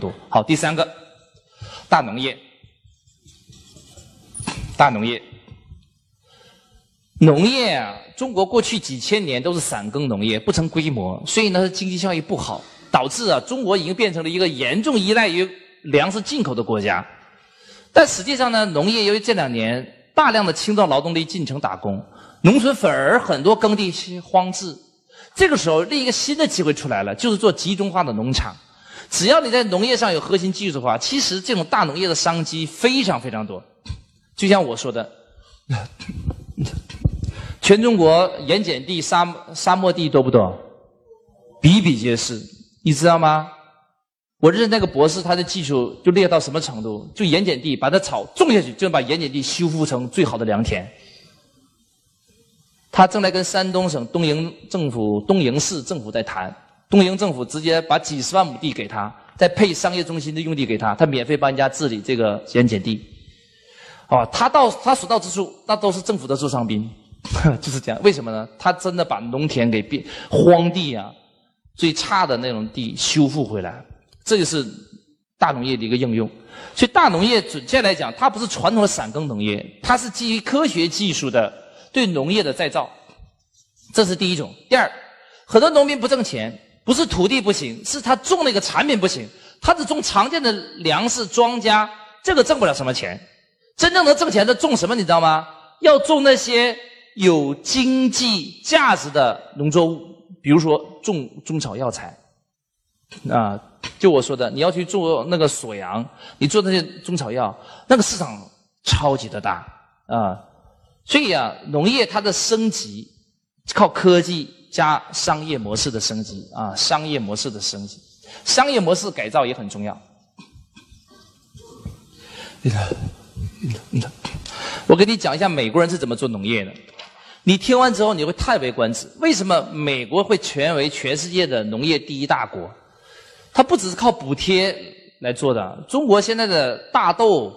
多。好，第三个，大农业，大农业，农业啊，中国过去几千年都是散耕农业，不成规模，所以呢经济效益不好，导致啊中国已经变成了一个严重依赖于粮食进口的国家。但实际上呢，农业由于这两年大量的青壮劳动力进城打工，农村反而很多耕地荒置。这个时候，另一个新的机会出来了，就是做集中化的农场。只要你在农业上有核心技术的话，其实这种大农业的商机非常非常多。就像我说的，全中国盐碱地、沙沙漠地多不多？比比皆是，你知道吗？我认识那个博士，他的技术就厉害到什么程度？就盐碱地，把它草种下去，就能把盐碱地修复成最好的良田。他正在跟山东省东营政府、东营市政府在谈，东营政府直接把几十万亩地给他，再配商业中心的用地给他，他免费帮人家治理这个盐碱地。哦，他到他所到之处，那都是政府的座上宾，就是这样。为什么呢？他真的把农田给变荒地啊，最差的那种地修复回来。这就是大农业的一个应用，所以大农业准确来讲，它不是传统的散耕农业，它是基于科学技术的对农业的再造，这是第一种。第二，很多农民不挣钱，不是土地不行，是他种那个产品不行，他只种常见的粮食庄稼，这个挣不了什么钱。真正能挣钱的种什么，你知道吗？要种那些有经济价值的农作物，比如说种中草药材。啊，就我说的，你要去做那个锁阳，你做那些中草药，那个市场超级的大啊。所以啊，农业它的升级靠科技加商业模式的升级啊，商业模式的升级，商业模式改造也很重要。我给你讲一下美国人是怎么做农业的，你听完之后你会叹为观止。为什么美国会成为全世界的农业第一大国？它不只是靠补贴来做的。中国现在的大豆、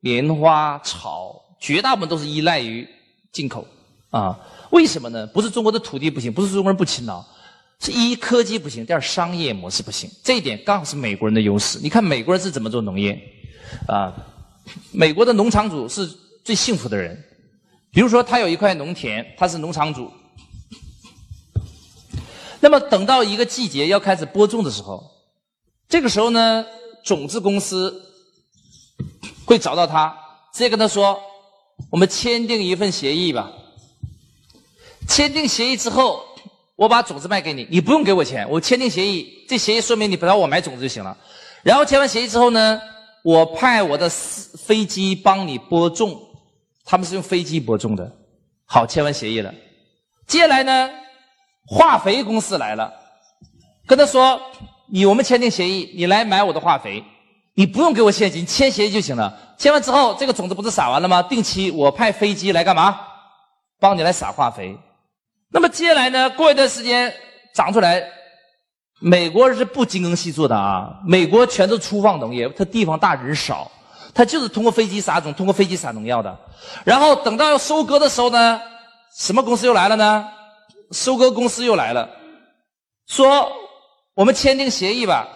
棉花、草，绝大部分都是依赖于进口啊。为什么呢？不是中国的土地不行，不是中国人不勤劳，是一科技不行，第二商业模式不行。这一点刚好是美国人的优势。你看美国人是怎么做农业啊？美国的农场主是最幸福的人。比如说，他有一块农田，他是农场主。那么等到一个季节要开始播种的时候。这个时候呢，种子公司会找到他，直接跟他说：“我们签订一份协议吧。签订协议之后，我把种子卖给你，你不用给我钱。我签订协议，这协议说明你不找我买种子就行了。然后签完协议之后呢，我派我的飞机帮你播种，他们是用飞机播种的。好，签完协议了。接下来呢，化肥公司来了，跟他说。”你我们签订协议，你来买我的化肥，你不用给我现金，签协议就行了。签完之后，这个种子不是撒完了吗？定期我派飞机来干嘛？帮你来撒化肥。那么接下来呢？过一段时间长出来，美国是不精耕细作的啊，美国全是粗放农业，它地方大人少，它就是通过飞机撒种，通过飞机撒农药的。然后等到要收割的时候呢，什么公司又来了呢？收割公司又来了，说。我们签订协议吧，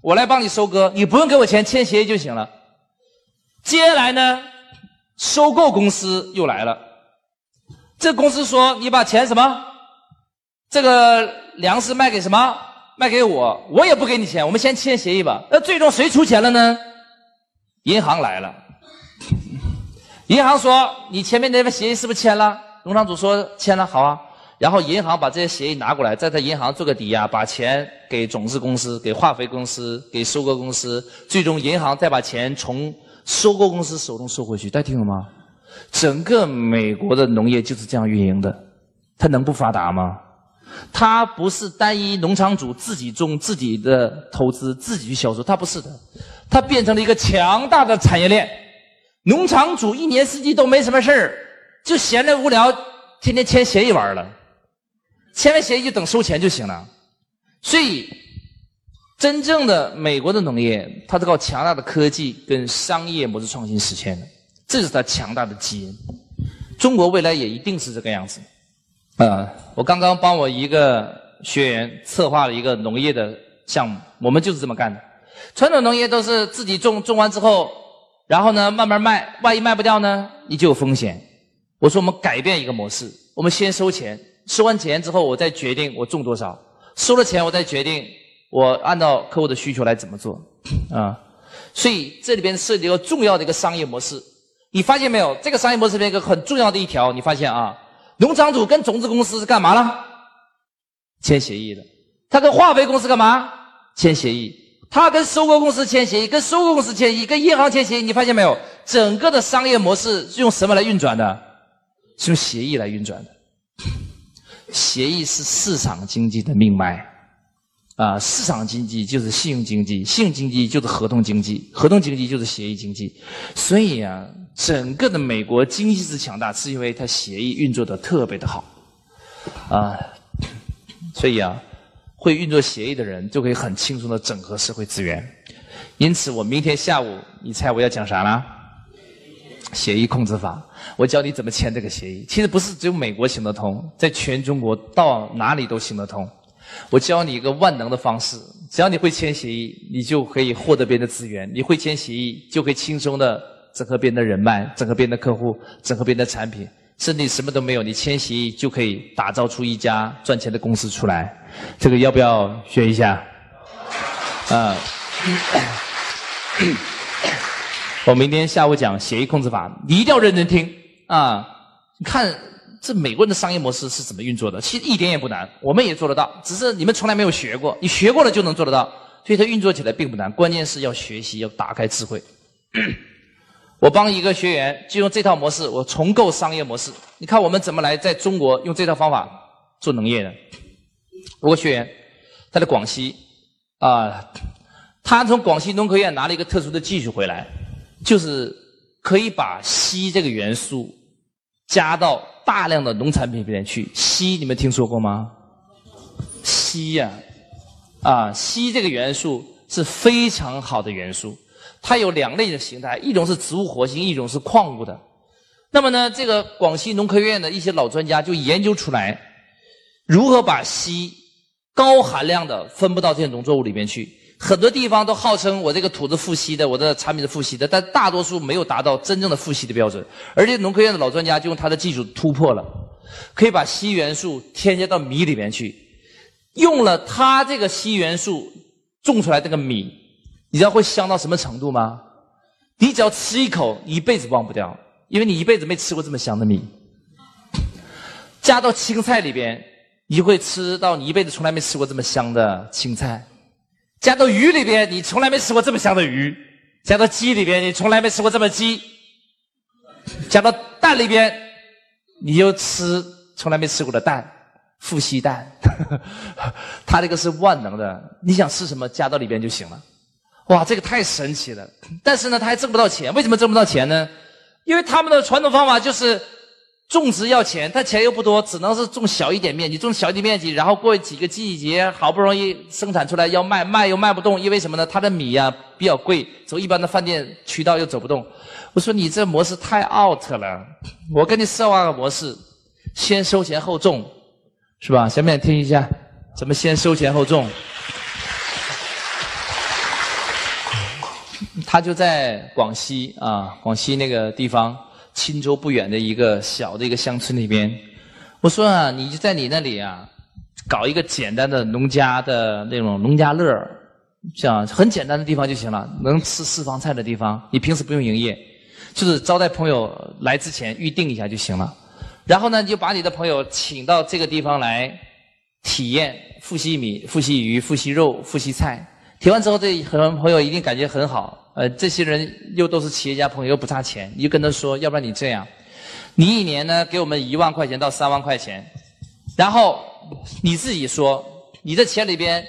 我来帮你收割，你不用给我钱，签协议就行了。接下来呢，收购公司又来了，这公司说你把钱什么，这个粮食卖给什么，卖给我，我也不给你钱，我们先签协议吧。那最终谁出钱了呢？银行来了，银行说你前面那份协议是不是签了？农场主说签了，好啊。然后银行把这些协议拿过来，在他银行做个抵押，把钱给种子公司、给化肥公司、给收购公司，最终银行再把钱从收购公司手中收回去。大家听懂吗？整个美国的农业就是这样运营的，它能不发达吗？它不是单一农场主自己种、自己的投资、自己去销售，它不是的，它变成了一个强大的产业链。农场主一年四季都没什么事儿，就闲着无聊，天天签协议玩了。签完协议就等收钱就行了，所以真正的美国的农业，它是靠强大的科技跟商业模式创新实现的，这是它强大的基因。中国未来也一定是这个样子。啊，我刚刚帮我一个学员策划了一个农业的项目，我们就是这么干的。传统农业都是自己种，种完之后，然后呢慢慢卖，万一卖不掉呢，你就有风险。我说我们改变一个模式，我们先收钱，收完钱之后，我再决定我种多少，收了钱我再决定我按照客户的需求来怎么做啊。所以这里边涉及一个重要的一个商业模式，你发现没有？这个商业模式里面一个很重要的一条，你发现啊，农场主跟种子公司是干嘛了？签协议的。他跟化肥公司干嘛？签协议。他跟收购公司签协议，跟收购公司签协议，跟银行签协议。你发现没有？整个的商业模式是用什么来运转的？是用协议来运转的。协议是市场经济的命脉。啊，市场经济就是信用经济，信用经济就是合同经济，合同经济就是协议经济。所以啊，整个的美国经济之强大，是因为它协议运作的特别的好。啊，所以啊，会运作协议的人就可以很轻松的整合社会资源。因此，我明天下午，你猜我要讲啥呢？协议控制法，我教你怎么签这个协议。其实不是只有美国行得通，在全中国到哪里都行得通。我教你一个万能的方式，只要你会签协议，你就可以获得别人的资源；你会签协议，就可以轻松的整合别人的人脉，整合别人的客户，整合别人的产品。甚至你什么都没有，你签协议就可以打造出一家赚钱的公司出来。这个要不要学一下？啊，我明天下午讲协议控制法，你一定要认真听啊！你看。这美国人的商业模式是怎么运作的？其实一点也不难，我们也做得到，只是你们从来没有学过。你学过了就能做得到，所以它运作起来并不难。关键是要学习，要打开智慧。我帮一个学员就用这套模式，我重构商业模式。你看我们怎么来在中国用这套方法做农业的？我个学员他在广西啊，他从广西农科院拿了一个特殊的技术回来，就是可以把硒这个元素加到。大量的农产品里面去，硒你们听说过吗？硒呀，啊，硒这个元素是非常好的元素，它有两类的形态，一种是植物活性，一种是矿物的。那么呢，这个广西农科院的一些老专家就研究出来，如何把硒高含量的分布到这些农作物里面去。很多地方都号称我这个土是富硒的，我的产品是富硒的，但大多数没有达到真正的富硒的标准。而且农科院的老专家就用他的技术突破了，可以把硒元素添加到米里面去，用了他这个硒元素种出来这个米，你知道会香到什么程度吗？你只要吃一口，一辈子忘不掉，因为你一辈子没吃过这么香的米。加到青菜里边，你会吃到你一辈子从来没吃过这么香的青菜。加到鱼里边，你从来没吃过这么香的鱼；加到鸡里边，你从来没吃过这么鸡；加到蛋里边，你又吃从来没吃过的蛋，富硒蛋。它这个是万能的，你想吃什么加到里边就行了。哇，这个太神奇了！但是呢，他还挣不到钱。为什么挣不到钱呢？因为他们的传统方法就是。种植要钱，他钱又不多，只能是种小一点面积，种小一点面积，然后过几个季节，好不容易生产出来要卖，卖又卖不动，因为什么呢？他的米呀比较贵，走一般的饭店渠道又走不动。我说你这模式太 out 了，我给你设换个模式，先收钱后种，是吧？想不想听一下？怎么先收钱后种？他就在广西啊，广西那个地方。钦州不远的一个小的一个乡村里边，我说啊，你就在你那里啊，搞一个简单的农家的那种农家乐，像很简单的地方就行了，能吃私房菜的地方，你平时不用营业，就是招待朋友来之前预定一下就行了。然后呢，你就把你的朋友请到这个地方来体验富硒米、富硒鱼、富硒肉、富硒菜，体完之后，这很多朋友一定感觉很好。呃，这些人又都是企业家朋友，又不差钱，你就跟他说，要不然你这样，你一年呢给我们一万块钱到三万块钱，然后你自己说，你的钱里边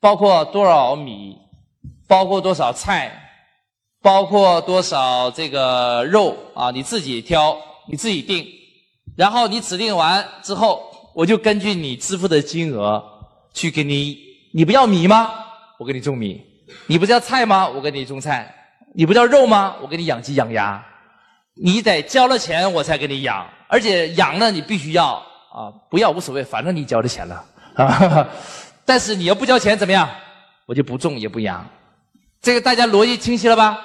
包括多少米，包括多少菜，包括多少这个肉啊，你自己挑，你自己定，然后你指定完之后，我就根据你支付的金额去给你，你不要米吗？我给你种米。你不叫菜吗？我给你种菜。你不叫肉吗？我给你养鸡养鸭。你得交了钱我才给你养，而且养呢你必须要啊，不要无所谓，反正你交了钱了啊。但是你要不交钱怎么样？我就不种也不养。这个大家逻辑清晰了吧？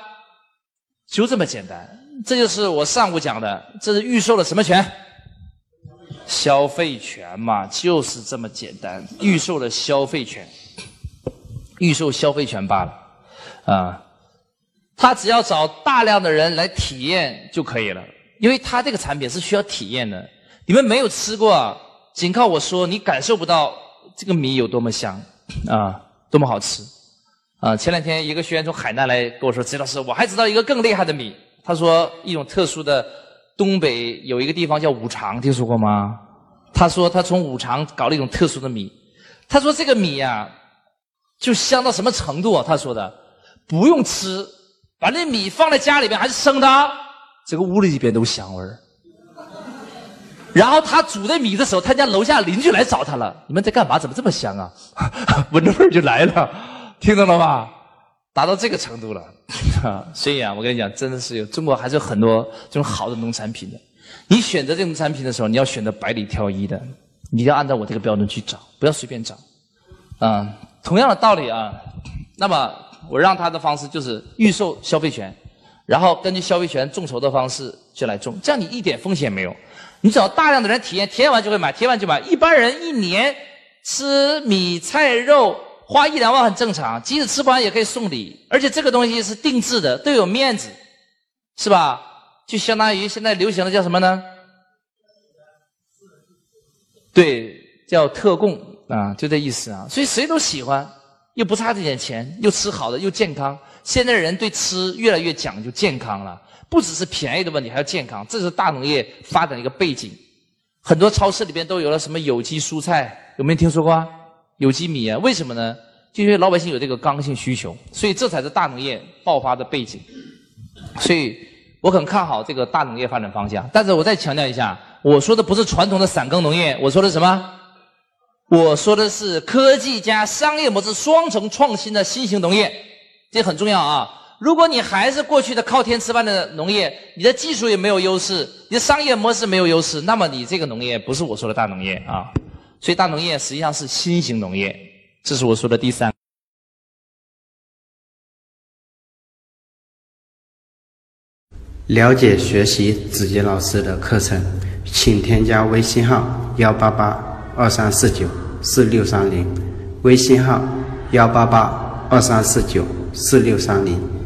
就这么简单，这就是我上午讲的，这是预售的什么权？消费权嘛，就是这么简单，预售的消费权，预售消费权罢了，啊，他只要找大量的人来体验就可以了，因为他这个产品是需要体验的，你们没有吃过，仅靠我说，你感受不到这个米有多么香，啊，多么好吃。啊，前两天一个学员从海南来跟我说：“陈老师，我还知道一个更厉害的米。”他说：“一种特殊的东北有一个地方叫五常，听说过吗？”他说他从五常搞了一种特殊的米。他说这个米呀，就香到什么程度啊？他说的不用吃，把那米放在家里边还是生的，这个屋里边都香味儿。然后他煮这米的时候，他家楼下邻居来找他了：“你们在干嘛？怎么这么香啊？” 闻着味儿就来了。听懂了吧？达到这个程度了，所以啊，我跟你讲，真的是有中国还是有很多这种好的农产品的。你选择这种产品的时候，你要选择百里挑一的，你要按照我这个标准去找，不要随便找。啊，同样的道理啊，那么我让他的方式就是预售消费权，然后根据消费权众筹的方式就来种，这样你一点风险没有。你只要大量的人体验，体验完就会买，体验完就买。一般人一年吃米菜肉。花一两万很正常，即使吃不完也可以送礼，而且这个东西是定制的，都有面子，是吧？就相当于现在流行的叫什么呢？对，叫特供啊，就这意思啊。所以谁都喜欢，又不差这点钱，又吃好的，又健康。现在人对吃越来越讲究健康了，不只是便宜的问题，还要健康。这是大农业发展的一个背景。很多超市里边都有了什么有机蔬菜，有没有听说过？啊？有机米啊？为什么呢？就因为老百姓有这个刚性需求，所以这才是大农业爆发的背景。所以我很看好这个大农业发展方向。但是我再强调一下，我说的不是传统的散耕农业，我说的什么？我说的是科技加商业模式双重创新的新型农业，这很重要啊！如果你还是过去的靠天吃饭的农业，你的技术也没有优势，你的商业模式没有优势，那么你这个农业不是我说的大农业啊。所以大农业实际上是新型农业，这是我说的第三。了解学习子杰老师的课程，请添加微信号幺八八二三四九四六三零，微信号幺八八二三四九四六三零。